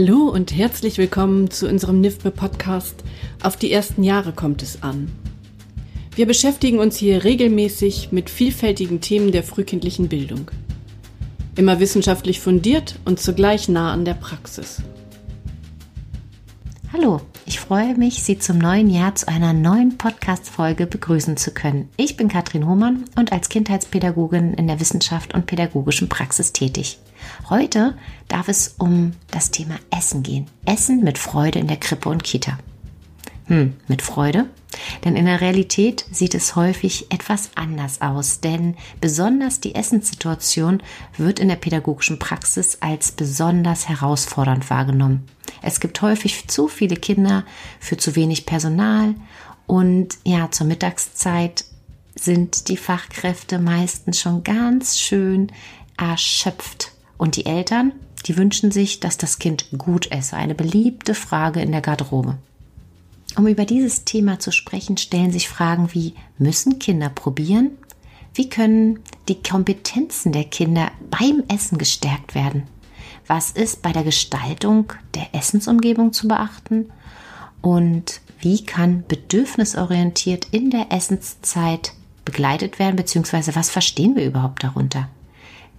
Hallo und herzlich willkommen zu unserem NIFBE Podcast Auf die ersten Jahre kommt es an. Wir beschäftigen uns hier regelmäßig mit vielfältigen Themen der frühkindlichen Bildung. Immer wissenschaftlich fundiert und zugleich nah an der Praxis. Hallo, ich freue mich, Sie zum neuen Jahr zu einer neuen Podcast-Folge begrüßen zu können. Ich bin Katrin Hohmann und als Kindheitspädagogin in der Wissenschaft und pädagogischen Praxis tätig. Heute darf es um das Thema Essen gehen. Essen mit Freude in der Krippe und Kita. Hm, mit Freude? Denn in der Realität sieht es häufig etwas anders aus, denn besonders die Essenssituation wird in der pädagogischen Praxis als besonders herausfordernd wahrgenommen. Es gibt häufig zu viele Kinder für zu wenig Personal und ja, zur Mittagszeit sind die Fachkräfte meistens schon ganz schön erschöpft und die Eltern, die wünschen sich, dass das Kind gut esse. Eine beliebte Frage in der Garderobe. Um über dieses Thema zu sprechen, stellen sich Fragen wie, müssen Kinder probieren? Wie können die Kompetenzen der Kinder beim Essen gestärkt werden? Was ist bei der Gestaltung der Essensumgebung zu beachten? Und wie kann bedürfnisorientiert in der Essenszeit begleitet werden, beziehungsweise was verstehen wir überhaupt darunter?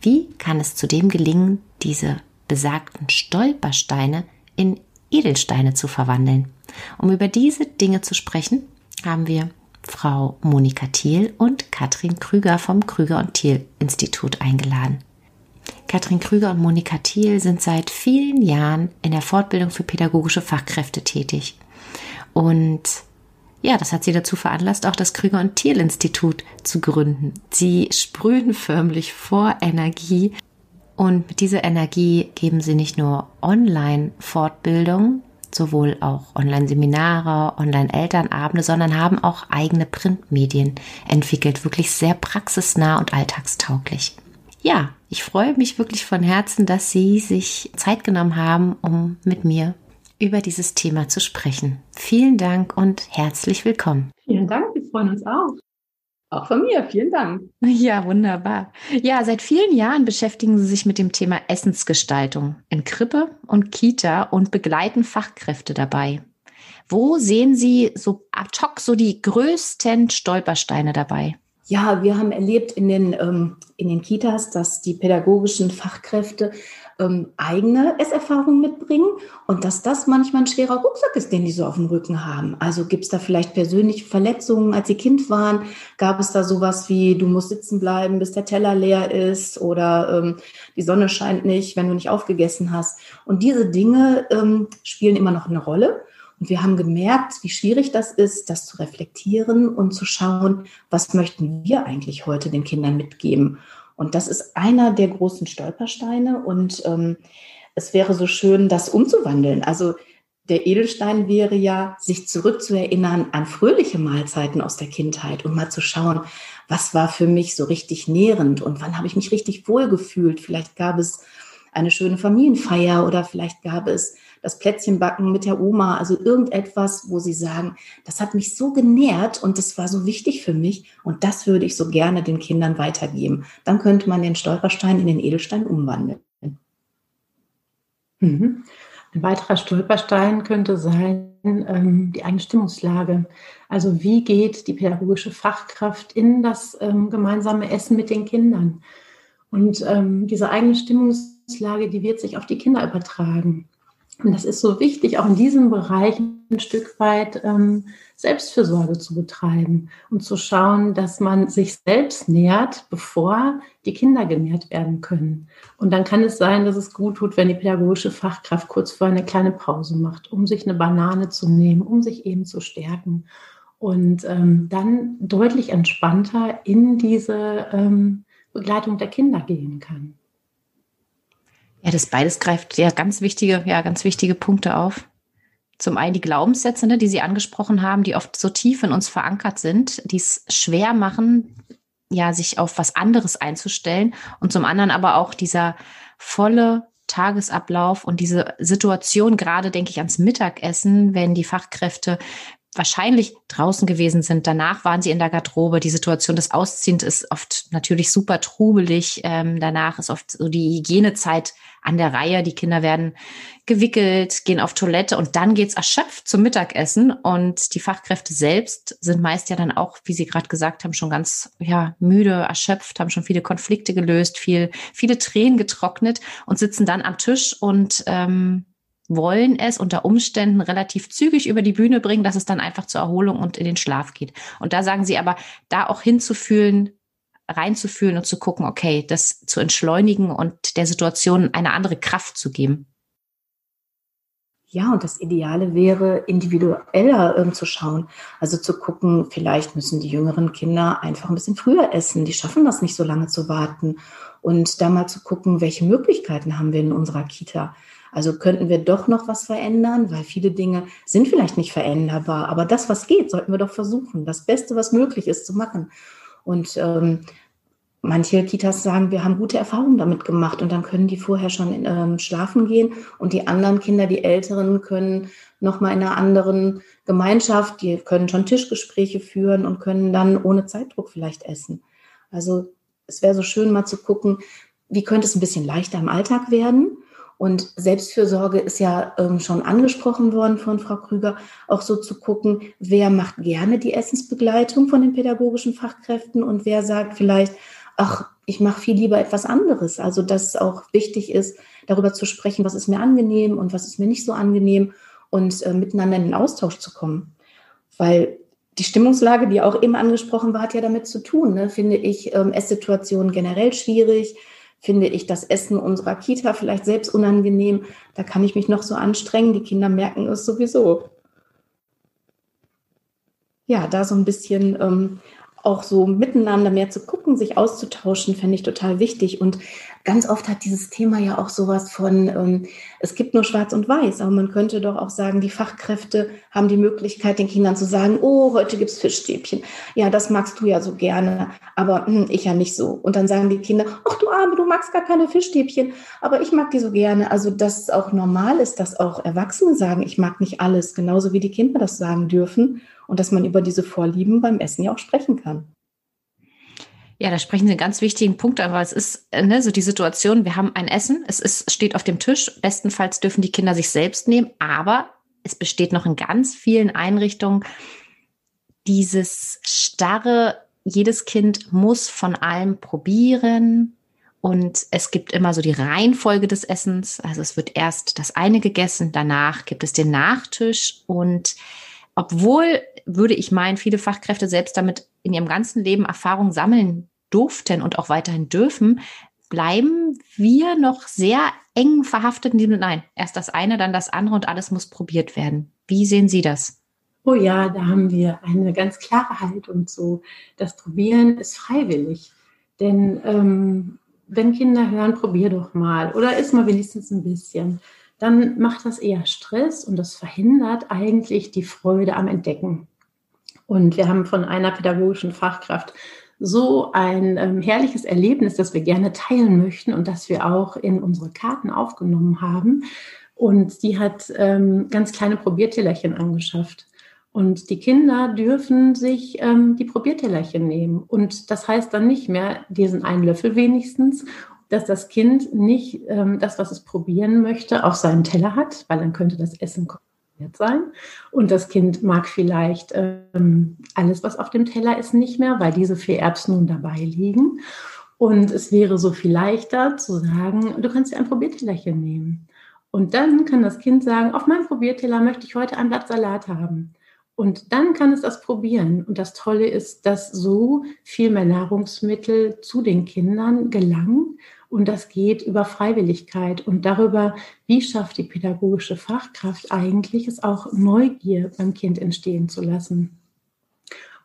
Wie kann es zudem gelingen, diese besagten Stolpersteine in Edelsteine zu verwandeln? Um über diese Dinge zu sprechen, haben wir Frau Monika Thiel und Katrin Krüger vom Krüger und Thiel Institut eingeladen. Katrin Krüger und Monika Thiel sind seit vielen Jahren in der Fortbildung für pädagogische Fachkräfte tätig. Und ja, das hat sie dazu veranlasst, auch das Krüger und Thiel Institut zu gründen. Sie sprühen förmlich vor Energie und mit dieser Energie geben sie nicht nur Online-Fortbildung, sowohl auch Online-Seminare, Online-Elternabende, sondern haben auch eigene Printmedien entwickelt, wirklich sehr praxisnah und alltagstauglich. Ja, ich freue mich wirklich von Herzen, dass Sie sich Zeit genommen haben, um mit mir über dieses Thema zu sprechen. Vielen Dank und herzlich willkommen. Vielen Dank, wir freuen uns auch. Auch von mir, vielen Dank. Ja, wunderbar. Ja, seit vielen Jahren beschäftigen Sie sich mit dem Thema Essensgestaltung in Krippe und Kita und begleiten Fachkräfte dabei. Wo sehen Sie so ad hoc so die größten Stolpersteine dabei? Ja, wir haben erlebt in den, ähm, in den Kitas, dass die pädagogischen Fachkräfte ähm, eigene Esserfahrungen mitbringen und dass das manchmal ein schwerer Rucksack ist, den die so auf dem Rücken haben. Also gibt es da vielleicht persönliche Verletzungen, als sie Kind waren? Gab es da sowas wie, du musst sitzen bleiben, bis der Teller leer ist oder ähm, die Sonne scheint nicht, wenn du nicht aufgegessen hast? Und diese Dinge ähm, spielen immer noch eine Rolle. Und wir haben gemerkt, wie schwierig das ist, das zu reflektieren und zu schauen, was möchten wir eigentlich heute den Kindern mitgeben. Und das ist einer der großen Stolpersteine. Und ähm, es wäre so schön, das umzuwandeln. Also der Edelstein wäre ja, sich zurückzuerinnern an fröhliche Mahlzeiten aus der Kindheit und mal zu schauen, was war für mich so richtig nährend und wann habe ich mich richtig wohlgefühlt. Vielleicht gab es eine schöne Familienfeier oder vielleicht gab es das Plätzchenbacken mit der Oma, also irgendetwas, wo sie sagen, das hat mich so genährt und das war so wichtig für mich und das würde ich so gerne den Kindern weitergeben. Dann könnte man den Stolperstein in den Edelstein umwandeln. Mhm. Ein weiterer Stolperstein könnte sein ähm, die eigene Stimmungslage. Also wie geht die pädagogische Fachkraft in das ähm, gemeinsame Essen mit den Kindern? Und ähm, diese eigene Stimmungslage, die wird sich auf die Kinder übertragen. Und das ist so wichtig, auch in diesem Bereich ein Stück weit ähm, Selbstfürsorge zu betreiben und zu schauen, dass man sich selbst nährt, bevor die Kinder genährt werden können. Und dann kann es sein, dass es gut tut, wenn die pädagogische Fachkraft kurz vor eine kleine Pause macht, um sich eine Banane zu nehmen, um sich eben zu stärken und ähm, dann deutlich entspannter in diese ähm, Begleitung der Kinder gehen kann. Ja, das beides greift ja ganz wichtige, ja, ganz wichtige Punkte auf. Zum einen die Glaubenssätze, ne, die Sie angesprochen haben, die oft so tief in uns verankert sind, die es schwer machen, ja, sich auf was anderes einzustellen. Und zum anderen aber auch dieser volle Tagesablauf und diese Situation, gerade denke ich ans Mittagessen, wenn die Fachkräfte wahrscheinlich draußen gewesen sind. Danach waren sie in der Garderobe. Die Situation des Ausziehens ist oft natürlich super trubelig. Ähm, danach ist oft so die Hygienezeit an der Reihe. Die Kinder werden gewickelt, gehen auf Toilette und dann geht's erschöpft zum Mittagessen. Und die Fachkräfte selbst sind meist ja dann auch, wie Sie gerade gesagt haben, schon ganz ja müde, erschöpft, haben schon viele Konflikte gelöst, viel, viele Tränen getrocknet und sitzen dann am Tisch und ähm, wollen es unter Umständen relativ zügig über die Bühne bringen, dass es dann einfach zur Erholung und in den Schlaf geht. Und da sagen sie aber, da auch hinzufühlen, reinzufühlen und zu gucken, okay, das zu entschleunigen und der Situation eine andere Kraft zu geben. Ja, und das Ideale wäre, individueller ähm, zu schauen. Also zu gucken, vielleicht müssen die jüngeren Kinder einfach ein bisschen früher essen. Die schaffen das nicht so lange zu warten. Und da mal zu gucken, welche Möglichkeiten haben wir in unserer Kita. Also könnten wir doch noch was verändern, weil viele Dinge sind vielleicht nicht veränderbar, aber das, was geht, sollten wir doch versuchen, das Beste, was möglich ist, zu machen. Und ähm, manche Kitas sagen, wir haben gute Erfahrungen damit gemacht und dann können die vorher schon ähm, schlafen gehen und die anderen Kinder, die Älteren, können noch mal in einer anderen Gemeinschaft, die können schon Tischgespräche führen und können dann ohne Zeitdruck vielleicht essen. Also es wäre so schön mal zu gucken, wie könnte es ein bisschen leichter im Alltag werden und Selbstfürsorge ist ja ähm, schon angesprochen worden von Frau Krüger, auch so zu gucken, wer macht gerne die Essensbegleitung von den pädagogischen Fachkräften und wer sagt vielleicht, ach, ich mache viel lieber etwas anderes. Also dass es auch wichtig ist, darüber zu sprechen, was ist mir angenehm und was ist mir nicht so angenehm und äh, miteinander in den Austausch zu kommen. Weil die Stimmungslage, die auch eben angesprochen war, hat ja damit zu tun. Ne? Finde ich ähm, Esssituationen generell schwierig finde ich das Essen unserer Kita vielleicht selbst unangenehm. Da kann ich mich noch so anstrengen. Die Kinder merken es sowieso. Ja, da so ein bisschen ähm, auch so miteinander mehr zu gucken, sich auszutauschen, fände ich total wichtig. Und ganz oft hat dieses Thema ja auch sowas von, ähm, es gibt nur schwarz und weiß, aber man könnte doch auch sagen, die Fachkräfte haben die Möglichkeit, den Kindern zu sagen, oh, heute gibt's Fischstäbchen. Ja, das magst du ja so gerne, aber hm, ich ja nicht so. Und dann sagen die Kinder, ach du Arme, du magst gar keine Fischstäbchen, aber ich mag die so gerne. Also, dass es auch normal ist, dass auch Erwachsene sagen, ich mag nicht alles, genauso wie die Kinder das sagen dürfen und dass man über diese Vorlieben beim Essen ja auch sprechen kann. Ja, da sprechen Sie einen ganz wichtigen Punkt an, weil es ist ne, so die Situation, wir haben ein Essen, es ist, steht auf dem Tisch, bestenfalls dürfen die Kinder sich selbst nehmen, aber es besteht noch in ganz vielen Einrichtungen dieses starre, jedes Kind muss von allem probieren, und es gibt immer so die Reihenfolge des Essens. Also es wird erst das eine gegessen, danach gibt es den Nachtisch. Und obwohl, würde ich meinen, viele Fachkräfte selbst damit in ihrem ganzen Leben Erfahrung sammeln durften und auch weiterhin dürfen, bleiben wir noch sehr eng verhaftet in diesem, nein, erst das eine, dann das andere und alles muss probiert werden. Wie sehen Sie das? Oh ja, da haben wir eine ganz klare Haltung so. Das Probieren ist freiwillig. Denn ähm, wenn Kinder hören, probier doch mal oder isst mal wenigstens ein bisschen, dann macht das eher Stress und das verhindert eigentlich die Freude am Entdecken. Und wir haben von einer pädagogischen Fachkraft so ein ähm, herrliches Erlebnis, das wir gerne teilen möchten und das wir auch in unsere Karten aufgenommen haben. Und die hat ähm, ganz kleine Probiertellerchen angeschafft. Und die Kinder dürfen sich ähm, die Probiertellerchen nehmen. Und das heißt dann nicht mehr diesen einen Löffel wenigstens, dass das Kind nicht ähm, das, was es probieren möchte, auf seinem Teller hat, weil dann könnte das Essen konsumiert sein. Und das Kind mag vielleicht ähm, alles, was auf dem Teller ist, nicht mehr, weil diese vier Erbsen nun dabei liegen. Und es wäre so viel leichter zu sagen, du kannst dir ein Probiertellerchen nehmen. Und dann kann das Kind sagen, auf meinem Probierteller möchte ich heute ein Blatt Salat haben. Und dann kann es das probieren. Und das Tolle ist, dass so viel mehr Nahrungsmittel zu den Kindern gelangen und das geht über Freiwilligkeit und darüber, wie schafft die pädagogische Fachkraft eigentlich, es auch Neugier beim Kind entstehen zu lassen.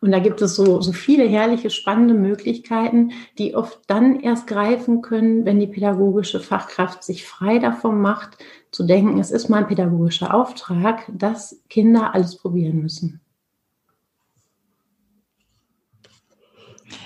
Und da gibt es so, so viele herrliche, spannende Möglichkeiten, die oft dann erst greifen können, wenn die pädagogische Fachkraft sich frei davon macht, zu denken, es ist mein pädagogischer Auftrag, dass Kinder alles probieren müssen.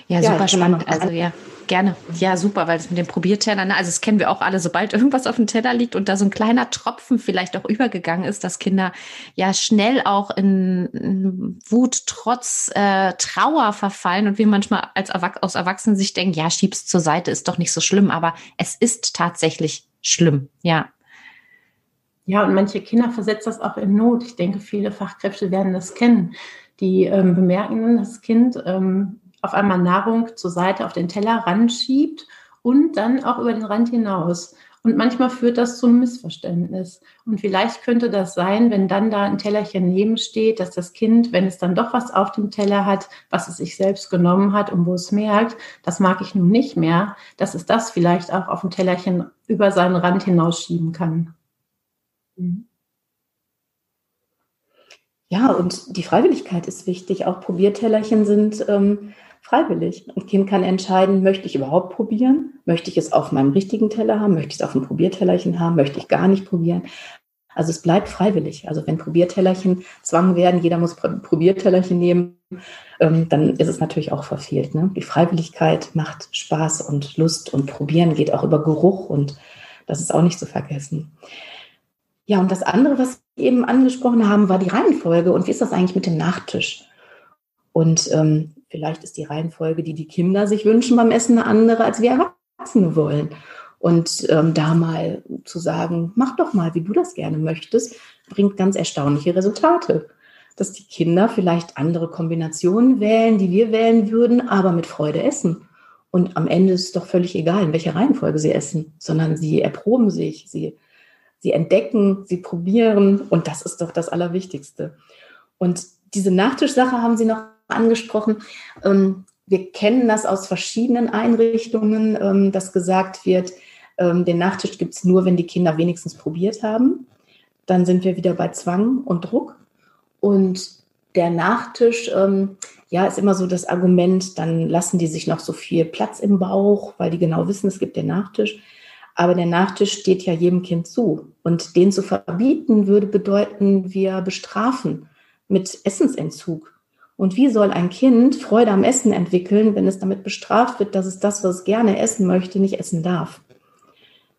Ja, super ja, spannend. Also ja. Gerne. Ja, super, weil das mit den Probiertellern, also das kennen wir auch alle, sobald irgendwas auf dem Teller liegt und da so ein kleiner Tropfen vielleicht auch übergegangen ist, dass Kinder ja schnell auch in Wut, Trotz, äh, Trauer verfallen und wir manchmal als Erwach aus Erwachsenen sich denken, ja, schieb's zur Seite, ist doch nicht so schlimm, aber es ist tatsächlich schlimm, ja. Ja, und manche Kinder versetzt das auch in Not. Ich denke, viele Fachkräfte werden das kennen. Die ähm, bemerken, das Kind ähm, auf einmal Nahrung zur Seite auf den Teller ranschiebt und dann auch über den Rand hinaus. Und manchmal führt das zu einem Missverständnis. Und vielleicht könnte das sein, wenn dann da ein Tellerchen neben steht, dass das Kind, wenn es dann doch was auf dem Teller hat, was es sich selbst genommen hat und wo es merkt, das mag ich nun nicht mehr, dass es das vielleicht auch auf dem Tellerchen über seinen Rand hinausschieben kann. Mhm. Ja, und die Freiwilligkeit ist wichtig. Auch Probiertellerchen sind ähm, freiwillig. Ein Kind kann entscheiden, möchte ich überhaupt probieren? Möchte ich es auf meinem richtigen Teller haben? Möchte ich es auf einem Probiertellerchen haben? Möchte ich gar nicht probieren? Also es bleibt freiwillig. Also wenn Probiertellerchen Zwang werden, jeder muss Probiertellerchen nehmen, ähm, dann ist es natürlich auch verfehlt. Ne? Die Freiwilligkeit macht Spaß und Lust und Probieren geht auch über Geruch und das ist auch nicht zu vergessen. Ja, und das andere, was wir eben angesprochen haben, war die Reihenfolge. Und wie ist das eigentlich mit dem Nachtisch? Und ähm, Vielleicht ist die Reihenfolge, die die Kinder sich wünschen beim Essen, eine andere, als wir Erwachsene wollen. Und ähm, da mal zu sagen, mach doch mal, wie du das gerne möchtest, bringt ganz erstaunliche Resultate. Dass die Kinder vielleicht andere Kombinationen wählen, die wir wählen würden, aber mit Freude essen. Und am Ende ist es doch völlig egal, in welcher Reihenfolge sie essen, sondern sie erproben sich, sie, sie entdecken, sie probieren. Und das ist doch das Allerwichtigste. Und diese Nachtischsache haben Sie noch angesprochen. Ähm, wir kennen das aus verschiedenen Einrichtungen, ähm, dass gesagt wird, ähm, den Nachtisch gibt es nur, wenn die Kinder wenigstens probiert haben. Dann sind wir wieder bei Zwang und Druck. Und der Nachtisch, ja, ist immer so das Argument, dann lassen die sich noch so viel Platz im Bauch, weil die genau wissen, es gibt den Nachtisch. Aber der Nachtisch steht ja jedem Kind zu. Und den zu verbieten, würde bedeuten, wir bestrafen mit Essensentzug. Und wie soll ein Kind Freude am Essen entwickeln, wenn es damit bestraft wird, dass es das, was es gerne essen möchte, nicht essen darf?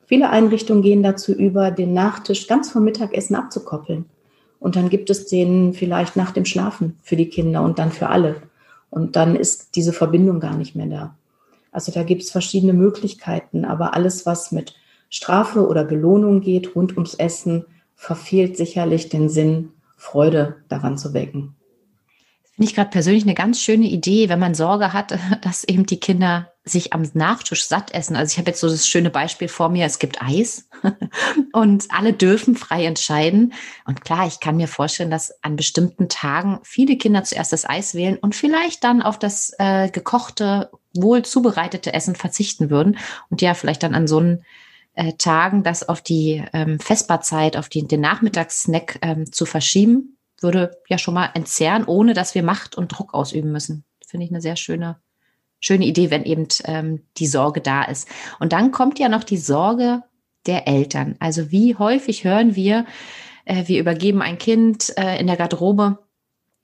Viele Einrichtungen gehen dazu über, den Nachtisch ganz vom Mittagessen abzukoppeln. Und dann gibt es den vielleicht nach dem Schlafen für die Kinder und dann für alle. Und dann ist diese Verbindung gar nicht mehr da. Also da gibt es verschiedene Möglichkeiten, aber alles, was mit Strafe oder Belohnung geht rund ums Essen, verfehlt sicherlich den Sinn, Freude daran zu wecken. Finde ich gerade persönlich eine ganz schöne Idee, wenn man Sorge hat, dass eben die Kinder sich am Nachtisch satt essen. Also ich habe jetzt so das schöne Beispiel vor mir, es gibt Eis und alle dürfen frei entscheiden. Und klar, ich kann mir vorstellen, dass an bestimmten Tagen viele Kinder zuerst das Eis wählen und vielleicht dann auf das äh, gekochte, wohl zubereitete Essen verzichten würden und ja, vielleicht dann an so einen äh, Tagen das auf die ähm, Festbarzeit, auf die, den Nachmittagssnack ähm, zu verschieben würde ja schon mal entzerren, ohne dass wir Macht und Druck ausüben müssen. Finde ich eine sehr schöne, schöne Idee, wenn eben ähm, die Sorge da ist. Und dann kommt ja noch die Sorge der Eltern. Also wie häufig hören wir, äh, wir übergeben ein Kind äh, in der Garderobe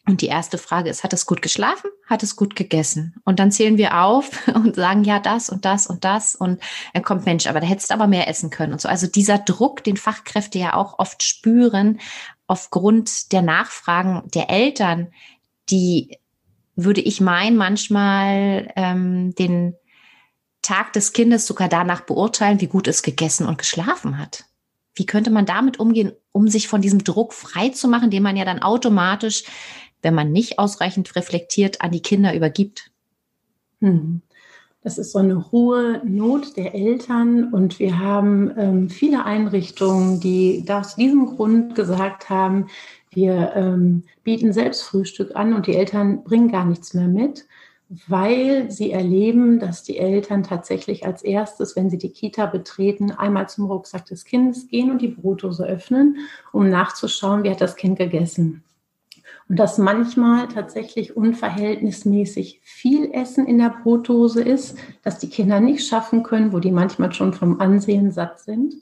und die erste Frage ist, hat es gut geschlafen? Hat es gut gegessen? Und dann zählen wir auf und sagen, ja, das und das und das. Und dann kommt, Mensch, aber da hättest du aber mehr essen können und so. Also dieser Druck, den Fachkräfte ja auch oft spüren, aufgrund der Nachfragen der Eltern, die, würde ich meinen, manchmal ähm, den Tag des Kindes sogar danach beurteilen, wie gut es gegessen und geschlafen hat. Wie könnte man damit umgehen, um sich von diesem Druck frei zu machen, den man ja dann automatisch, wenn man nicht ausreichend reflektiert, an die Kinder übergibt? Hm. Das ist so eine hohe Not der Eltern und wir haben ähm, viele Einrichtungen, die aus diesem Grund gesagt haben, wir ähm, bieten selbst Frühstück an und die Eltern bringen gar nichts mehr mit, weil sie erleben, dass die Eltern tatsächlich als erstes, wenn sie die Kita betreten, einmal zum Rucksack des Kindes gehen und die Brotdose öffnen, um nachzuschauen, wie hat das Kind gegessen. Und dass manchmal tatsächlich unverhältnismäßig viel Essen in der Brotdose ist, dass die Kinder nicht schaffen können, wo die manchmal schon vom Ansehen satt sind.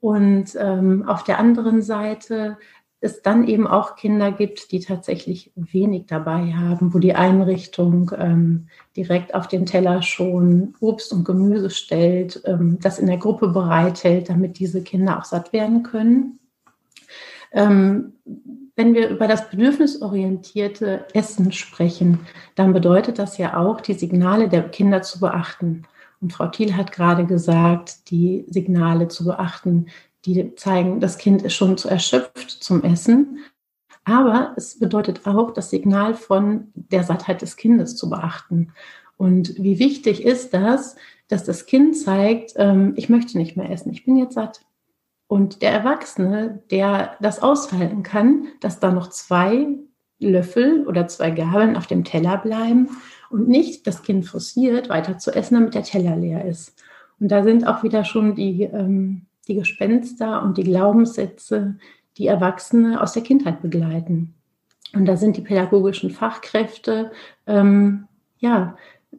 Und ähm, auf der anderen Seite es dann eben auch Kinder gibt, die tatsächlich wenig dabei haben, wo die Einrichtung ähm, direkt auf den Teller schon Obst und Gemüse stellt, ähm, das in der Gruppe bereithält, damit diese Kinder auch satt werden können. Ähm, wenn wir über das bedürfnisorientierte Essen sprechen, dann bedeutet das ja auch, die Signale der Kinder zu beachten. Und Frau Thiel hat gerade gesagt, die Signale zu beachten, die zeigen, das Kind ist schon zu erschöpft zum Essen. Aber es bedeutet auch, das Signal von der Sattheit des Kindes zu beachten. Und wie wichtig ist das, dass das Kind zeigt, ähm, ich möchte nicht mehr essen, ich bin jetzt satt. Und der Erwachsene, der das aushalten kann, dass da noch zwei Löffel oder zwei Gabeln auf dem Teller bleiben und nicht das Kind forciert, weiter zu essen, damit der Teller leer ist. Und da sind auch wieder schon die ähm, die Gespenster und die Glaubenssätze, die Erwachsene aus der Kindheit begleiten. Und da sind die pädagogischen Fachkräfte ähm, ja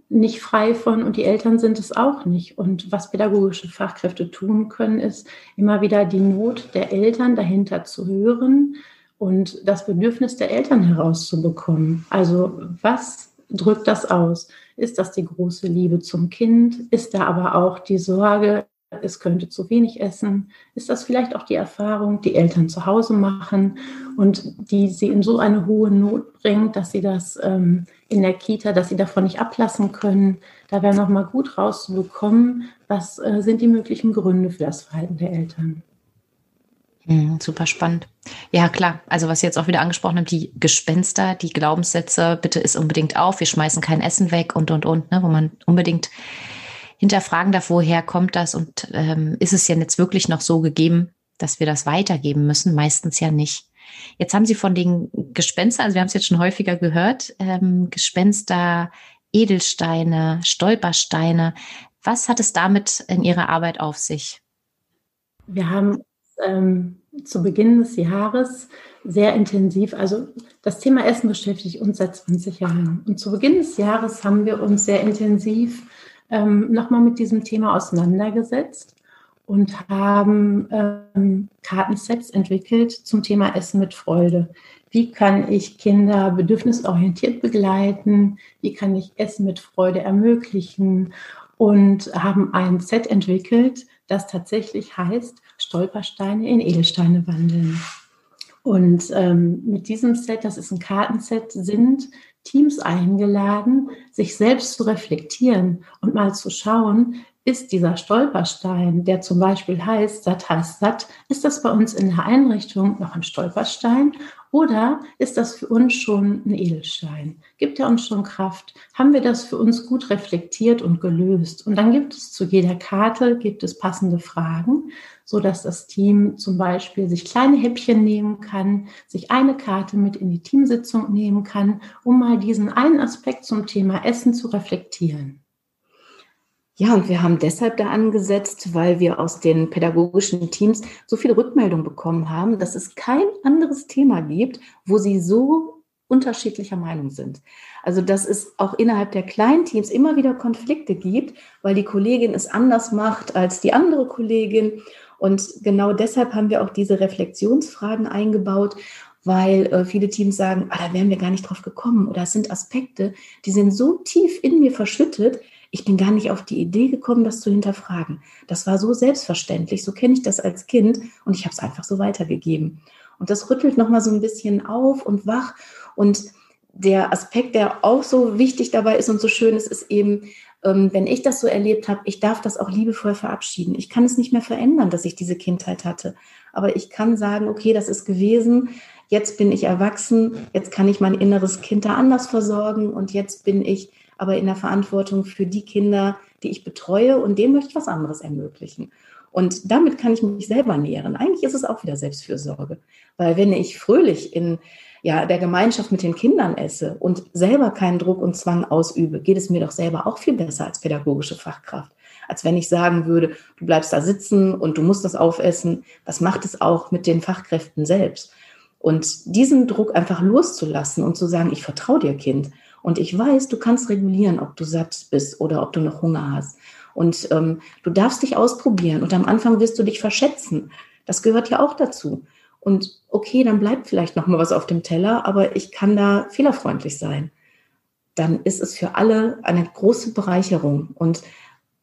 nicht frei von und die Eltern sind es auch nicht. Und was pädagogische Fachkräfte tun können, ist immer wieder die Not der Eltern dahinter zu hören und das Bedürfnis der Eltern herauszubekommen. Also was drückt das aus? Ist das die große Liebe zum Kind? Ist da aber auch die Sorge, es könnte zu wenig essen, ist das vielleicht auch die Erfahrung, die Eltern zu Hause machen und die sie in so eine hohe Not bringt, dass sie das ähm, in der Kita, dass sie davon nicht ablassen können. Da wäre nochmal gut rauszubekommen, was äh, sind die möglichen Gründe für das Verhalten der Eltern. Mhm, super spannend. Ja, klar. Also was Sie jetzt auch wieder angesprochen haben, die Gespenster, die Glaubenssätze, bitte ist unbedingt auf, wir schmeißen kein Essen weg und, und, und, ne, wo man unbedingt hinterfragen darf, woher kommt das und ähm, ist es ja jetzt wirklich noch so gegeben, dass wir das weitergeben müssen? Meistens ja nicht. Jetzt haben Sie von den Gespenstern, also wir haben es jetzt schon häufiger gehört, ähm, Gespenster, Edelsteine, Stolpersteine. Was hat es damit in Ihrer Arbeit auf sich? Wir haben ähm, zu Beginn des Jahres sehr intensiv, also das Thema Essen beschäftigt uns seit 20 Jahren. Und zu Beginn des Jahres haben wir uns sehr intensiv ähm, nochmal mit diesem Thema auseinandergesetzt und haben ähm, Kartensets entwickelt zum Thema Essen mit Freude. Wie kann ich Kinder bedürfnisorientiert begleiten? Wie kann ich Essen mit Freude ermöglichen? Und haben ein Set entwickelt, das tatsächlich heißt Stolpersteine in Edelsteine wandeln. Und ähm, mit diesem Set, das ist ein Kartenset, sind Teams eingeladen, sich selbst zu reflektieren und mal zu schauen, ist dieser Stolperstein, der zum Beispiel heißt, satt heißt satt, ist das bei uns in der Einrichtung noch ein Stolperstein oder ist das für uns schon ein Edelstein? Gibt er uns schon Kraft? Haben wir das für uns gut reflektiert und gelöst? Und dann gibt es zu jeder Karte, gibt es passende Fragen, so dass das Team zum Beispiel sich kleine Häppchen nehmen kann, sich eine Karte mit in die Teamsitzung nehmen kann, um mal diesen einen Aspekt zum Thema Essen zu reflektieren. Ja, und wir haben deshalb da angesetzt, weil wir aus den pädagogischen Teams so viel Rückmeldung bekommen haben, dass es kein anderes Thema gibt, wo sie so unterschiedlicher Meinung sind. Also, dass es auch innerhalb der kleinen Teams immer wieder Konflikte gibt, weil die Kollegin es anders macht als die andere Kollegin. Und genau deshalb haben wir auch diese Reflexionsfragen eingebaut, weil äh, viele Teams sagen, ah, da wären wir gar nicht drauf gekommen oder es sind Aspekte, die sind so tief in mir verschüttet, ich bin gar nicht auf die Idee gekommen, das zu hinterfragen. Das war so selbstverständlich, so kenne ich das als Kind und ich habe es einfach so weitergegeben. Und das rüttelt nochmal so ein bisschen auf und wach. Und der Aspekt, der auch so wichtig dabei ist und so schön ist, ist eben, ähm, wenn ich das so erlebt habe, ich darf das auch liebevoll verabschieden. Ich kann es nicht mehr verändern, dass ich diese Kindheit hatte. Aber ich kann sagen, okay, das ist gewesen. Jetzt bin ich erwachsen. Jetzt kann ich mein inneres Kind da anders versorgen. Und jetzt bin ich aber in der Verantwortung für die Kinder, die ich betreue und denen möchte ich was anderes ermöglichen. Und damit kann ich mich selber nähren. Eigentlich ist es auch wieder Selbstfürsorge, weil wenn ich fröhlich in ja, der Gemeinschaft mit den Kindern esse und selber keinen Druck und Zwang ausübe, geht es mir doch selber auch viel besser als pädagogische Fachkraft. Als wenn ich sagen würde, du bleibst da sitzen und du musst das aufessen. Was macht es auch mit den Fachkräften selbst? Und diesen Druck einfach loszulassen und zu sagen, ich vertraue dir, Kind. Und ich weiß, du kannst regulieren, ob du satt bist oder ob du noch Hunger hast. Und ähm, du darfst dich ausprobieren. Und am Anfang wirst du dich verschätzen. Das gehört ja auch dazu. Und okay, dann bleibt vielleicht noch mal was auf dem Teller, aber ich kann da fehlerfreundlich sein. Dann ist es für alle eine große Bereicherung und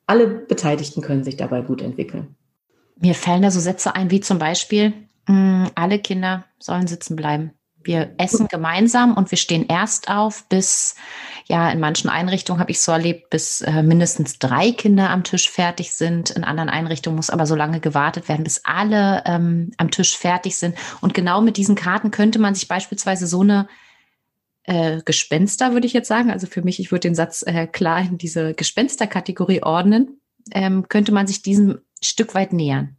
alle Beteiligten können sich dabei gut entwickeln. Mir fallen da so Sätze ein, wie zum Beispiel, mh, alle Kinder sollen sitzen bleiben. Wir essen gemeinsam und wir stehen erst auf, bis, ja, in manchen Einrichtungen habe ich so erlebt, bis äh, mindestens drei Kinder am Tisch fertig sind. In anderen Einrichtungen muss aber so lange gewartet werden, bis alle ähm, am Tisch fertig sind. Und genau mit diesen Karten könnte man sich beispielsweise so eine äh, Gespenster, würde ich jetzt sagen, also für mich, ich würde den Satz äh, klar in diese Gespensterkategorie ordnen, ähm, könnte man sich diesem Stück weit nähern.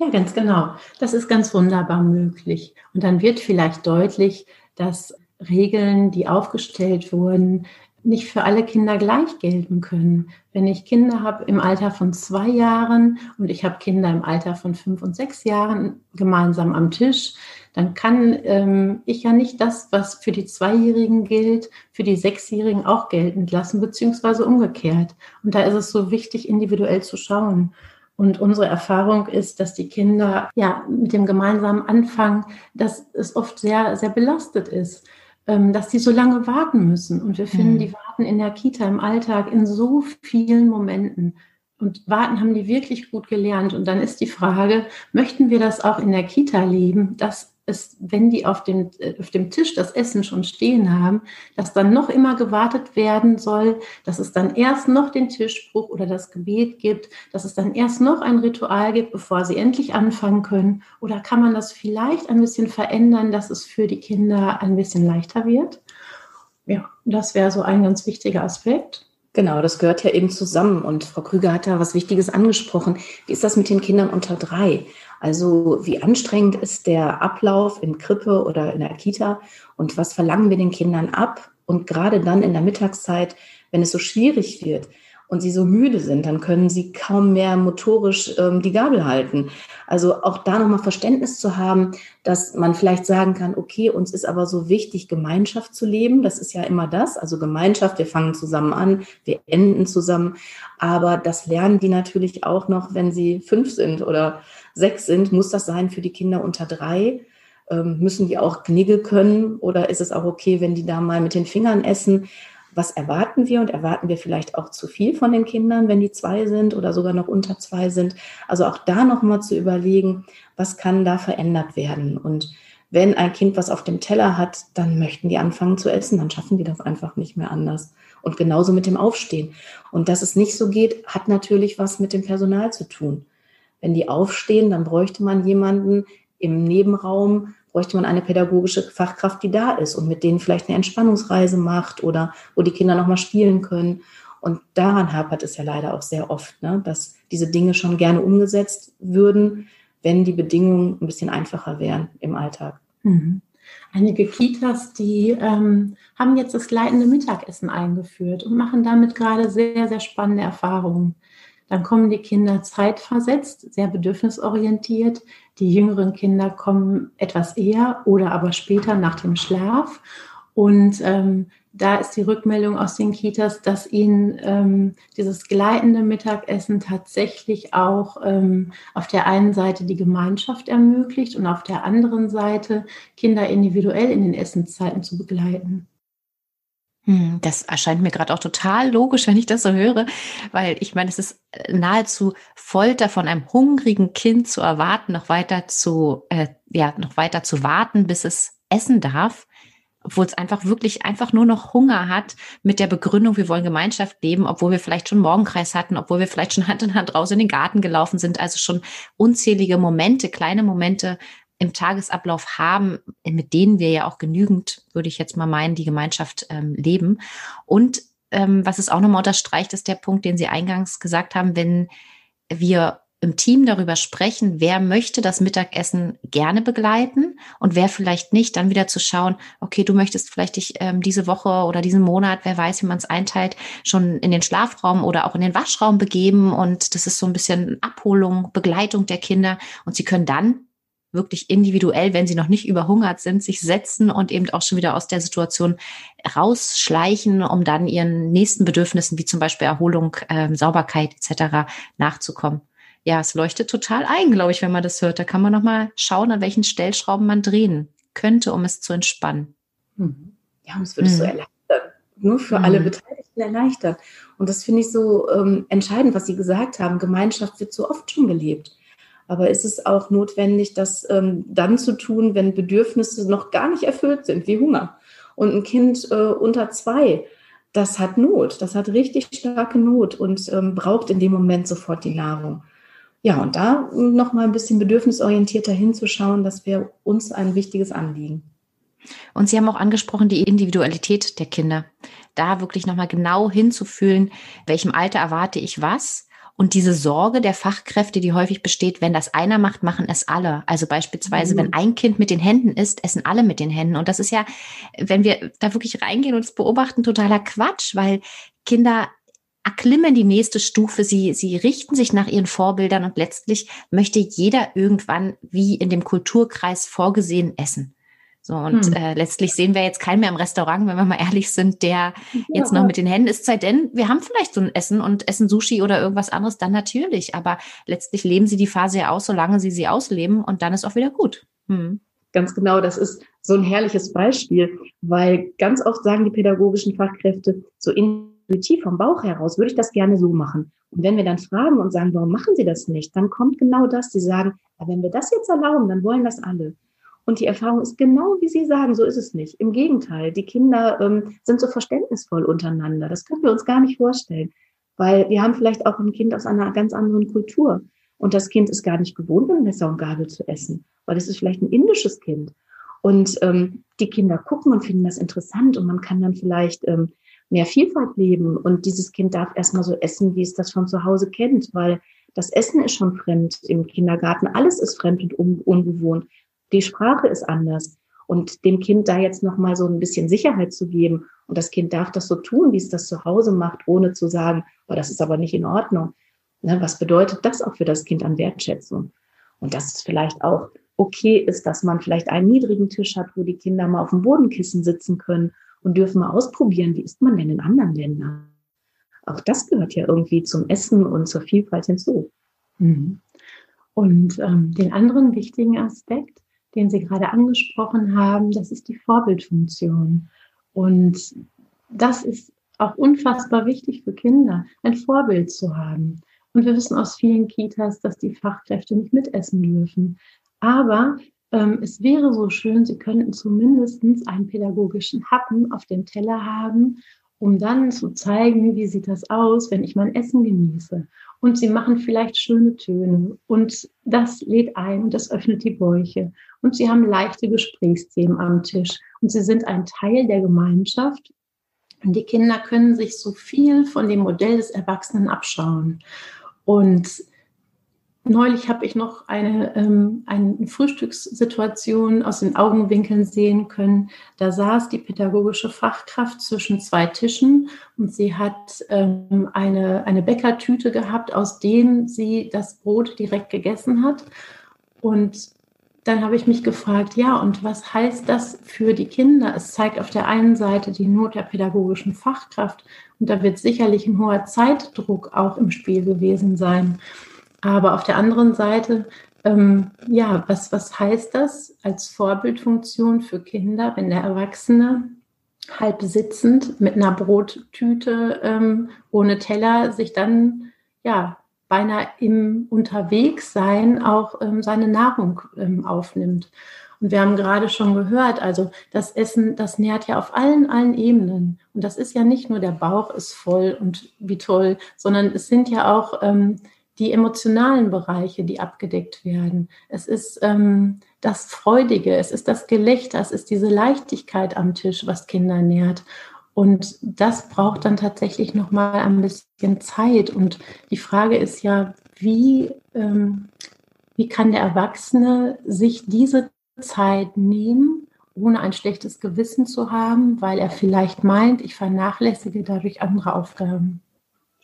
Ja, ganz genau. Das ist ganz wunderbar möglich. Und dann wird vielleicht deutlich, dass Regeln, die aufgestellt wurden, nicht für alle Kinder gleich gelten können. Wenn ich Kinder habe im Alter von zwei Jahren und ich habe Kinder im Alter von fünf und sechs Jahren gemeinsam am Tisch, dann kann ähm, ich ja nicht das, was für die Zweijährigen gilt, für die Sechsjährigen auch geltend lassen, beziehungsweise umgekehrt. Und da ist es so wichtig, individuell zu schauen. Und unsere Erfahrung ist, dass die Kinder ja mit dem gemeinsamen Anfang, dass es oft sehr, sehr belastet ist, ähm, dass die so lange warten müssen. Und wir finden, mhm. die warten in der Kita im Alltag in so vielen Momenten. Und warten haben die wirklich gut gelernt. Und dann ist die Frage, möchten wir das auch in der Kita leben, dass ist, wenn die auf dem, äh, auf dem Tisch das Essen schon stehen haben, dass dann noch immer gewartet werden soll, dass es dann erst noch den Tischspruch oder das Gebet gibt, dass es dann erst noch ein Ritual gibt, bevor sie endlich anfangen können? Oder kann man das vielleicht ein bisschen verändern, dass es für die Kinder ein bisschen leichter wird? Ja, das wäre so ein ganz wichtiger Aspekt. Genau, das gehört ja eben zusammen. Und Frau Krüger hat da was Wichtiges angesprochen. Wie ist das mit den Kindern unter drei? Also wie anstrengend ist der Ablauf in Krippe oder in der Kita? Und was verlangen wir den Kindern ab? Und gerade dann in der Mittagszeit, wenn es so schwierig wird, und sie so müde sind, dann können sie kaum mehr motorisch ähm, die Gabel halten. Also auch da nochmal Verständnis zu haben, dass man vielleicht sagen kann, okay, uns ist aber so wichtig, Gemeinschaft zu leben. Das ist ja immer das. Also Gemeinschaft, wir fangen zusammen an, wir enden zusammen. Aber das lernen die natürlich auch noch, wenn sie fünf sind oder sechs sind. Muss das sein für die Kinder unter drei? Ähm, müssen die auch Knigge können oder ist es auch okay, wenn die da mal mit den Fingern essen? Was erwarten wir und erwarten wir vielleicht auch zu viel von den Kindern, wenn die zwei sind oder sogar noch unter zwei sind. Also auch da nochmal zu überlegen, was kann da verändert werden. Und wenn ein Kind was auf dem Teller hat, dann möchten die anfangen zu essen, dann schaffen die das einfach nicht mehr anders. Und genauso mit dem Aufstehen. Und dass es nicht so geht, hat natürlich was mit dem Personal zu tun. Wenn die aufstehen, dann bräuchte man jemanden im Nebenraum, bräuchte man eine pädagogische Fachkraft, die da ist und mit denen vielleicht eine Entspannungsreise macht oder wo die Kinder nochmal spielen können. Und daran hapert es ja leider auch sehr oft, ne, dass diese Dinge schon gerne umgesetzt würden, wenn die Bedingungen ein bisschen einfacher wären im Alltag. Mhm. Einige Kitas, die ähm, haben jetzt das gleitende Mittagessen eingeführt und machen damit gerade sehr, sehr spannende Erfahrungen. Dann kommen die Kinder zeitversetzt, sehr bedürfnisorientiert. Die jüngeren Kinder kommen etwas eher oder aber später nach dem Schlaf. Und ähm, da ist die Rückmeldung aus den Kitas, dass ihnen ähm, dieses gleitende Mittagessen tatsächlich auch ähm, auf der einen Seite die Gemeinschaft ermöglicht und auf der anderen Seite Kinder individuell in den Essenszeiten zu begleiten. Hm, das erscheint mir gerade auch total logisch, wenn ich das so höre, weil ich meine, es ist äh, nahezu Folter von einem hungrigen Kind zu erwarten, noch weiter zu, äh, ja, noch weiter zu warten, bis es essen darf, obwohl es einfach wirklich einfach nur noch Hunger hat mit der Begründung, wir wollen Gemeinschaft leben, obwohl wir vielleicht schon Morgenkreis hatten, obwohl wir vielleicht schon Hand in Hand raus in den Garten gelaufen sind, also schon unzählige Momente, kleine Momente im Tagesablauf haben, mit denen wir ja auch genügend, würde ich jetzt mal meinen, die Gemeinschaft ähm, leben. Und ähm, was es auch nochmal unterstreicht, ist der Punkt, den Sie eingangs gesagt haben, wenn wir im Team darüber sprechen, wer möchte das Mittagessen gerne begleiten und wer vielleicht nicht, dann wieder zu schauen, okay, du möchtest vielleicht dich ähm, diese Woche oder diesen Monat, wer weiß, wie man es einteilt, schon in den Schlafraum oder auch in den Waschraum begeben und das ist so ein bisschen Abholung, Begleitung der Kinder und sie können dann wirklich individuell, wenn sie noch nicht überhungert sind, sich setzen und eben auch schon wieder aus der Situation rausschleichen, um dann ihren nächsten Bedürfnissen wie zum Beispiel Erholung, äh, Sauberkeit etc. nachzukommen. ja, es leuchtet total ein, glaube ich, wenn man das hört. Da kann man nochmal schauen, an welchen Stellschrauben man drehen könnte, um es zu entspannen. Mhm. Ja, und es würde mhm. so erleichtern. Nur für mhm. alle Beteiligten erleichtern. Und das finde ich so ähm, entscheidend, was Sie gesagt haben. Gemeinschaft wird so oft schon gelebt. Aber ist es auch notwendig, das ähm, dann zu tun, wenn Bedürfnisse noch gar nicht erfüllt sind, wie Hunger? Und ein Kind äh, unter zwei, das hat Not, das hat richtig starke Not und ähm, braucht in dem Moment sofort die Nahrung. Ja, und da noch mal ein bisschen bedürfnisorientierter hinzuschauen, das wäre uns ein wichtiges Anliegen. Und Sie haben auch angesprochen die Individualität der Kinder. Da wirklich nochmal genau hinzufühlen, welchem Alter erwarte ich was und diese Sorge der Fachkräfte, die häufig besteht, wenn das einer macht, machen es alle. Also beispielsweise, mhm. wenn ein Kind mit den Händen isst, essen alle mit den Händen. Und das ist ja, wenn wir da wirklich reingehen und es beobachten, totaler Quatsch, weil Kinder erklimmen die nächste Stufe, sie, sie richten sich nach ihren Vorbildern und letztlich möchte jeder irgendwann wie in dem Kulturkreis vorgesehen essen. So, und hm. äh, letztlich sehen wir jetzt keinen mehr im Restaurant, wenn wir mal ehrlich sind, der jetzt noch mit den Händen ist. Sei denn, wir haben vielleicht so ein Essen und essen Sushi oder irgendwas anderes, dann natürlich. Aber letztlich leben sie die Phase ja aus, solange sie sie ausleben und dann ist auch wieder gut. Hm. Ganz genau, das ist so ein herrliches Beispiel, weil ganz oft sagen die pädagogischen Fachkräfte so intuitiv vom Bauch heraus, würde ich das gerne so machen. Und wenn wir dann fragen und sagen, warum machen Sie das nicht, dann kommt genau das. Sie sagen, ja, wenn wir das jetzt erlauben, dann wollen das alle. Und die Erfahrung ist genau, wie Sie sagen, so ist es nicht. Im Gegenteil, die Kinder ähm, sind so verständnisvoll untereinander. Das können wir uns gar nicht vorstellen, weil wir haben vielleicht auch ein Kind aus einer ganz anderen Kultur. Und das Kind ist gar nicht gewohnt, mit Messer und Gabel zu essen, weil es ist vielleicht ein indisches Kind. Und ähm, die Kinder gucken und finden das interessant und man kann dann vielleicht ähm, mehr Vielfalt leben. Und dieses Kind darf erstmal so essen, wie es das von zu Hause kennt, weil das Essen ist schon fremd im Kindergarten. Alles ist fremd und un unbewohnt die Sprache ist anders. Und dem Kind da jetzt nochmal so ein bisschen Sicherheit zu geben. Und das Kind darf das so tun, wie es das zu Hause macht, ohne zu sagen, oh, das ist aber nicht in Ordnung. Ne, was bedeutet das auch für das Kind an Wertschätzung? Und dass es vielleicht auch okay ist, dass man vielleicht einen niedrigen Tisch hat, wo die Kinder mal auf dem Bodenkissen sitzen können und dürfen mal ausprobieren, wie isst man denn in anderen Ländern? Auch das gehört ja irgendwie zum Essen und zur Vielfalt hinzu. Mhm. Und ähm, den anderen wichtigen Aspekt, den Sie gerade angesprochen haben, das ist die Vorbildfunktion. Und das ist auch unfassbar wichtig für Kinder, ein Vorbild zu haben. Und wir wissen aus vielen Kitas, dass die Fachkräfte nicht mitessen dürfen. Aber ähm, es wäre so schön, sie könnten zumindest einen pädagogischen Happen auf dem Teller haben, um dann zu zeigen, wie sieht das aus, wenn ich mein Essen genieße und sie machen vielleicht schöne Töne. Und das lädt ein und das öffnet die Bäuche. Und sie haben leichte Gesprächsthemen am Tisch. Und sie sind ein Teil der Gemeinschaft. Und die Kinder können sich so viel von dem Modell des Erwachsenen abschauen. Und Neulich habe ich noch eine, ähm, eine Frühstückssituation aus den Augenwinkeln sehen können. Da saß die pädagogische Fachkraft zwischen zwei Tischen und sie hat ähm, eine, eine Bäckertüte gehabt, aus dem sie das Brot direkt gegessen hat. Und dann habe ich mich gefragt, ja, und was heißt das für die Kinder? Es zeigt auf der einen Seite die Not der pädagogischen Fachkraft und da wird sicherlich ein hoher Zeitdruck auch im Spiel gewesen sein. Aber auf der anderen Seite, ähm, ja, was, was heißt das als Vorbildfunktion für Kinder, wenn der Erwachsene halb sitzend mit einer Brottüte ähm, ohne Teller sich dann ja beinahe im Unterwegssein auch ähm, seine Nahrung ähm, aufnimmt. Und wir haben gerade schon gehört, also das Essen, das nährt ja auf allen, allen Ebenen. Und das ist ja nicht nur der Bauch ist voll und wie toll, sondern es sind ja auch ähm, die emotionalen Bereiche, die abgedeckt werden. Es ist ähm, das Freudige, es ist das Gelächter, es ist diese Leichtigkeit am Tisch, was Kinder nährt. Und das braucht dann tatsächlich nochmal ein bisschen Zeit. Und die Frage ist ja, wie, ähm, wie kann der Erwachsene sich diese Zeit nehmen, ohne ein schlechtes Gewissen zu haben, weil er vielleicht meint, ich vernachlässige dadurch andere Aufgaben.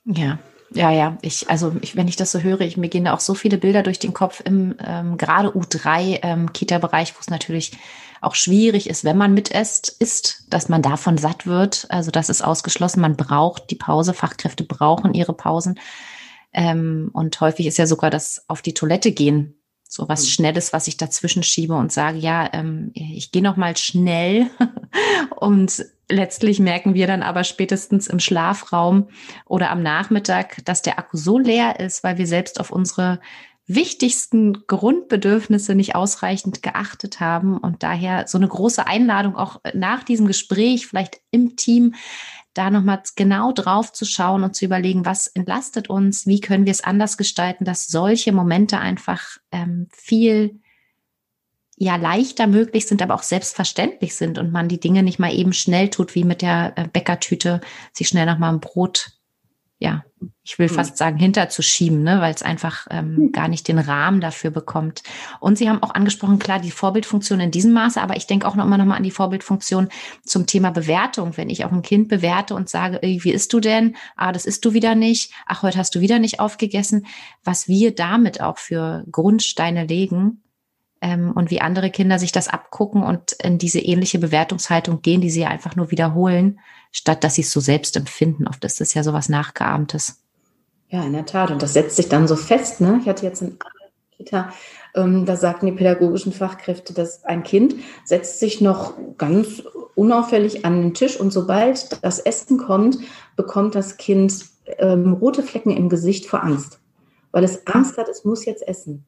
Ja, ja, ja, ich, also ich, wenn ich das so höre, ich, mir gehen da auch so viele Bilder durch den Kopf im ähm, gerade U3 ähm, Kita-Bereich, wo es natürlich auch schwierig ist, wenn man mitesst, ist, dass man davon satt wird. Also das ist ausgeschlossen. Man braucht die Pause. Fachkräfte brauchen ihre Pausen. Ähm, und häufig ist ja sogar das auf die Toilette gehen so was mhm. Schnelles, was ich dazwischen schiebe und sage, ja, ähm, ich gehe noch mal schnell. und letztlich merken wir dann aber spätestens im Schlafraum oder am Nachmittag, dass der Akku so leer ist, weil wir selbst auf unsere wichtigsten Grundbedürfnisse nicht ausreichend geachtet haben. Und daher so eine große Einladung auch nach diesem Gespräch vielleicht im Team da nochmal genau drauf zu schauen und zu überlegen, was entlastet uns, wie können wir es anders gestalten, dass solche Momente einfach ähm, viel ja leichter möglich sind, aber auch selbstverständlich sind und man die Dinge nicht mal eben schnell tut, wie mit der äh, Bäckertüte, sich schnell noch mal ein Brot ja, ich will hm. fast sagen, hinterzuschieben, ne, weil es einfach ähm, hm. gar nicht den Rahmen dafür bekommt. Und Sie haben auch angesprochen, klar, die Vorbildfunktion in diesem Maße, aber ich denke auch noch immer noch mal an die Vorbildfunktion zum Thema Bewertung. Wenn ich auch ein Kind bewerte und sage, wie isst du denn? Ah, das isst du wieder nicht. Ach, heute hast du wieder nicht aufgegessen. Was wir damit auch für Grundsteine legen, ähm, und wie andere Kinder sich das abgucken und in diese ähnliche Bewertungshaltung gehen, die sie einfach nur wiederholen, statt dass sie es so selbst empfinden. Oft ist es ja sowas Nachgeahmtes. Ja, in der Tat. Und das setzt sich dann so fest. Ne? Ich hatte jetzt in Kita, ähm, da sagten die pädagogischen Fachkräfte, dass ein Kind setzt sich noch ganz unauffällig an den Tisch und sobald das Essen kommt, bekommt das Kind ähm, rote Flecken im Gesicht vor Angst, weil es Angst hat, es muss jetzt essen.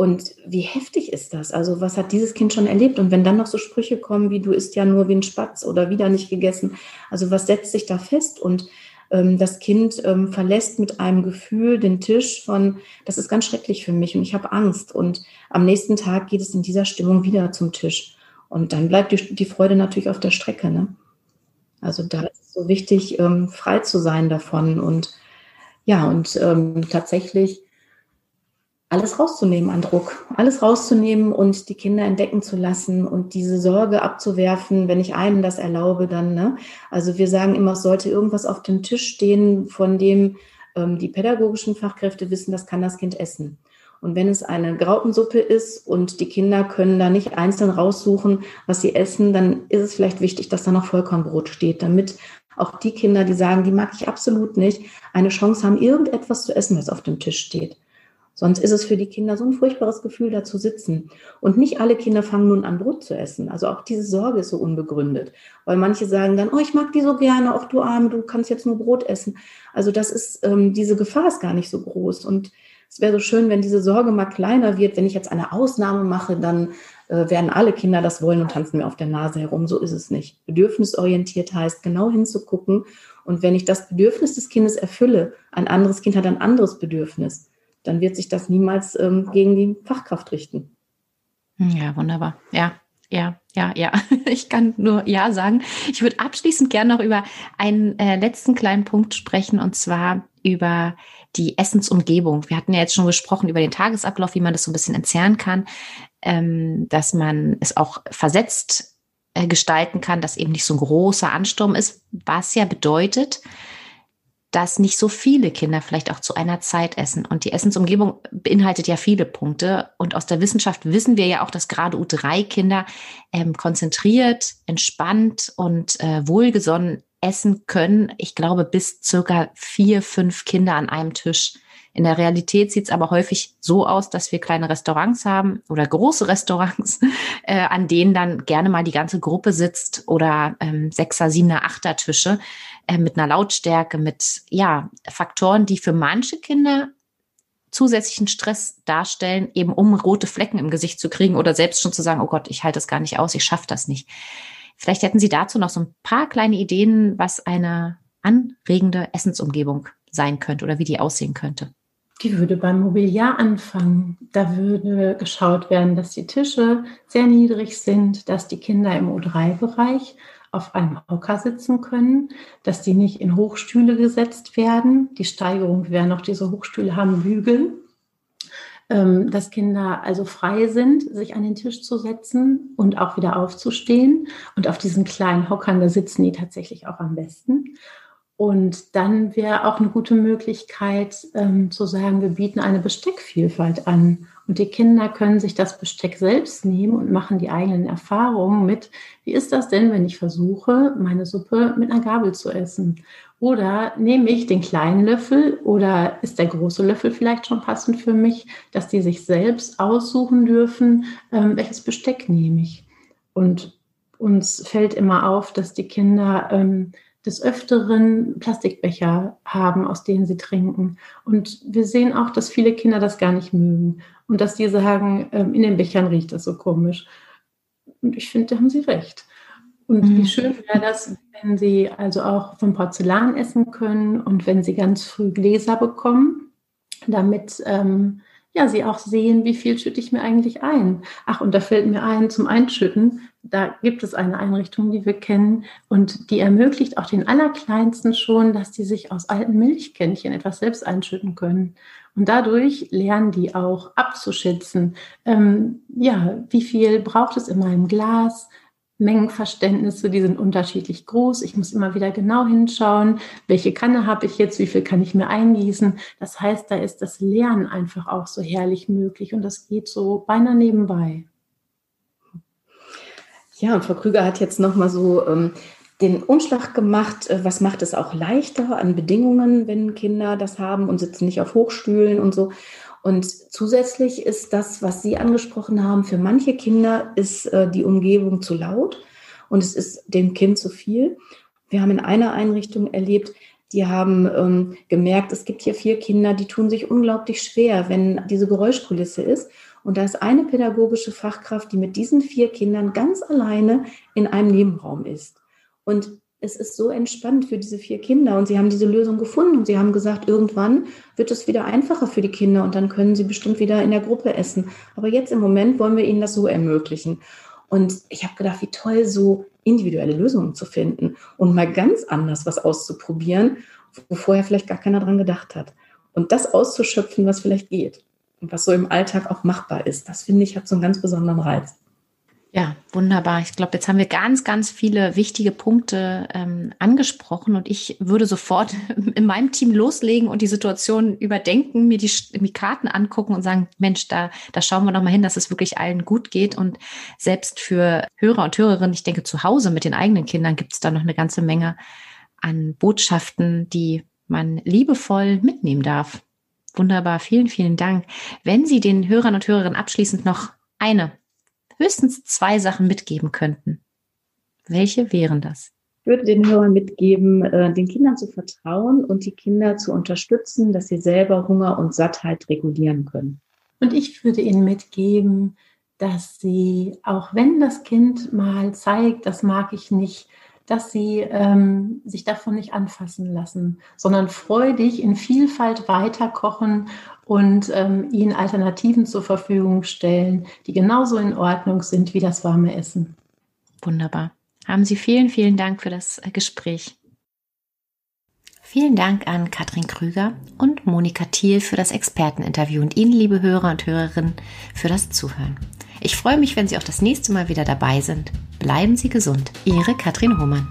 Und wie heftig ist das? Also was hat dieses Kind schon erlebt? Und wenn dann noch so Sprüche kommen wie du isst ja nur wie ein Spatz oder wieder nicht gegessen, also was setzt sich da fest? Und ähm, das Kind ähm, verlässt mit einem Gefühl den Tisch von, das ist ganz schrecklich für mich und ich habe Angst. Und am nächsten Tag geht es in dieser Stimmung wieder zum Tisch. Und dann bleibt die, die Freude natürlich auf der Strecke. Ne? Also da ist es so wichtig, ähm, frei zu sein davon. Und ja, und ähm, tatsächlich alles rauszunehmen an Druck, alles rauszunehmen und die Kinder entdecken zu lassen und diese Sorge abzuwerfen, wenn ich einem das erlaube, dann, ne? Also wir sagen immer, es sollte irgendwas auf dem Tisch stehen, von dem ähm, die pädagogischen Fachkräfte wissen, das kann das Kind essen. Und wenn es eine Graupensuppe ist und die Kinder können da nicht einzeln raussuchen, was sie essen, dann ist es vielleicht wichtig, dass da noch Vollkornbrot steht, damit auch die Kinder, die sagen, die mag ich absolut nicht, eine Chance haben, irgendetwas zu essen, was auf dem Tisch steht. Sonst ist es für die Kinder so ein furchtbares Gefühl, da zu sitzen. Und nicht alle Kinder fangen nun an, Brot zu essen. Also auch diese Sorge ist so unbegründet. Weil manche sagen dann, oh, ich mag die so gerne, auch du Arme, du kannst jetzt nur Brot essen. Also das ist, ähm, diese Gefahr ist gar nicht so groß. Und es wäre so schön, wenn diese Sorge mal kleiner wird. Wenn ich jetzt eine Ausnahme mache, dann äh, werden alle Kinder das wollen und tanzen mir auf der Nase herum. So ist es nicht. Bedürfnisorientiert heißt, genau hinzugucken. Und wenn ich das Bedürfnis des Kindes erfülle, ein anderes Kind hat ein anderes Bedürfnis dann wird sich das niemals ähm, gegen die Fachkraft richten. Ja, wunderbar. Ja, ja, ja, ja. Ich kann nur Ja sagen. Ich würde abschließend gerne noch über einen äh, letzten kleinen Punkt sprechen und zwar über die Essensumgebung. Wir hatten ja jetzt schon gesprochen über den Tagesablauf, wie man das so ein bisschen entzerren kann, ähm, dass man es auch versetzt äh, gestalten kann, dass eben nicht so ein großer Ansturm ist, was ja bedeutet, dass nicht so viele Kinder vielleicht auch zu einer Zeit essen. Und die Essensumgebung beinhaltet ja viele Punkte. Und aus der Wissenschaft wissen wir ja auch, dass gerade U3-Kinder ähm, konzentriert, entspannt und äh, wohlgesonnen essen können. Ich glaube, bis circa vier, fünf Kinder an einem Tisch. In der Realität sieht es aber häufig so aus, dass wir kleine Restaurants haben oder große Restaurants, äh, an denen dann gerne mal die ganze Gruppe sitzt oder ähm, Sechser, Siebener, Achter Tische äh, mit einer Lautstärke, mit ja Faktoren, die für manche Kinder zusätzlichen Stress darstellen, eben um rote Flecken im Gesicht zu kriegen oder selbst schon zu sagen, oh Gott, ich halte das gar nicht aus, ich schaffe das nicht. Vielleicht hätten Sie dazu noch so ein paar kleine Ideen, was eine anregende Essensumgebung sein könnte oder wie die aussehen könnte. Die würde beim Mobiliar anfangen. Da würde geschaut werden, dass die Tische sehr niedrig sind, dass die Kinder im O3-Bereich auf einem Hocker sitzen können, dass die nicht in Hochstühle gesetzt werden. Die Steigerung wäre noch, diese Hochstühle haben Bügel, ähm, dass Kinder also frei sind, sich an den Tisch zu setzen und auch wieder aufzustehen. Und auf diesen kleinen Hockern, da sitzen die tatsächlich auch am besten. Und dann wäre auch eine gute Möglichkeit ähm, zu sagen, wir bieten eine Besteckvielfalt an. Und die Kinder können sich das Besteck selbst nehmen und machen die eigenen Erfahrungen mit, wie ist das denn, wenn ich versuche, meine Suppe mit einer Gabel zu essen? Oder nehme ich den kleinen Löffel oder ist der große Löffel vielleicht schon passend für mich, dass die sich selbst aussuchen dürfen, ähm, welches Besteck nehme ich. Und uns fällt immer auf, dass die Kinder ähm, des Öfteren Plastikbecher haben, aus denen sie trinken. Und wir sehen auch, dass viele Kinder das gar nicht mögen und dass die sagen, ähm, in den Bechern riecht das so komisch. Und ich finde, da haben sie recht. Und mhm. wie schön wäre das, wenn sie also auch vom Porzellan essen können und wenn sie ganz früh Gläser bekommen, damit ähm, ja, sie auch sehen, wie viel schütte ich mir eigentlich ein. Ach, und da fällt mir ein, zum Einschütten, da gibt es eine Einrichtung, die wir kennen und die ermöglicht auch den Allerkleinsten schon, dass die sich aus alten Milchkännchen etwas selbst einschütten können. Und dadurch lernen die auch abzuschätzen, ähm, ja, wie viel braucht es in meinem Glas, Mengenverständnisse, die sind unterschiedlich groß. Ich muss immer wieder genau hinschauen, welche Kanne habe ich jetzt, wie viel kann ich mir eingießen. Das heißt, da ist das Lernen einfach auch so herrlich möglich und das geht so beinahe nebenbei. Ja, und Frau Krüger hat jetzt nochmal so ähm, den Umschlag gemacht, äh, was macht es auch leichter an Bedingungen, wenn Kinder das haben und sitzen nicht auf Hochstühlen und so. Und zusätzlich ist das, was Sie angesprochen haben, für manche Kinder ist äh, die Umgebung zu laut und es ist dem Kind zu viel. Wir haben in einer Einrichtung erlebt, die haben ähm, gemerkt, es gibt hier vier Kinder, die tun sich unglaublich schwer, wenn diese Geräuschkulisse ist. Und da ist eine pädagogische Fachkraft, die mit diesen vier Kindern ganz alleine in einem Nebenraum ist. Und es ist so entspannt für diese vier Kinder und sie haben diese Lösung gefunden und sie haben gesagt, irgendwann wird es wieder einfacher für die Kinder und dann können sie bestimmt wieder in der Gruppe essen. Aber jetzt im Moment wollen wir ihnen das so ermöglichen. Und ich habe gedacht, wie toll, so individuelle Lösungen zu finden und mal ganz anders was auszuprobieren, wo vorher vielleicht gar keiner dran gedacht hat. Und das auszuschöpfen, was vielleicht geht und was so im Alltag auch machbar ist, das finde ich hat so einen ganz besonderen Reiz. Ja, wunderbar. Ich glaube, jetzt haben wir ganz, ganz viele wichtige Punkte ähm, angesprochen und ich würde sofort in meinem Team loslegen und die Situation überdenken, mir die, die Karten angucken und sagen, Mensch, da, da schauen wir doch mal hin, dass es wirklich allen gut geht. Und selbst für Hörer und Hörerinnen, ich denke, zu Hause mit den eigenen Kindern gibt es da noch eine ganze Menge an Botschaften, die man liebevoll mitnehmen darf. Wunderbar, vielen, vielen Dank. Wenn Sie den Hörern und Hörerinnen abschließend noch eine höchstens zwei Sachen mitgeben könnten, welche wären das? Ich würde den Hörern mitgeben, äh, den Kindern zu vertrauen und die Kinder zu unterstützen, dass sie selber Hunger und Sattheit regulieren können. Und ich würde ihnen mitgeben, dass sie, auch wenn das Kind mal zeigt, das mag ich nicht, dass sie ähm, sich davon nicht anfassen lassen, sondern freudig in Vielfalt weiterkochen und ähm, ihnen Alternativen zur Verfügung stellen, die genauso in Ordnung sind wie das warme Essen. Wunderbar. Haben Sie vielen, vielen Dank für das äh, Gespräch. Vielen Dank an Katrin Krüger und Monika Thiel für das Experteninterview und Ihnen, liebe Hörer und Hörerinnen, für das Zuhören. Ich freue mich, wenn Sie auch das nächste Mal wieder dabei sind. Bleiben Sie gesund. Ihre Katrin Hohmann.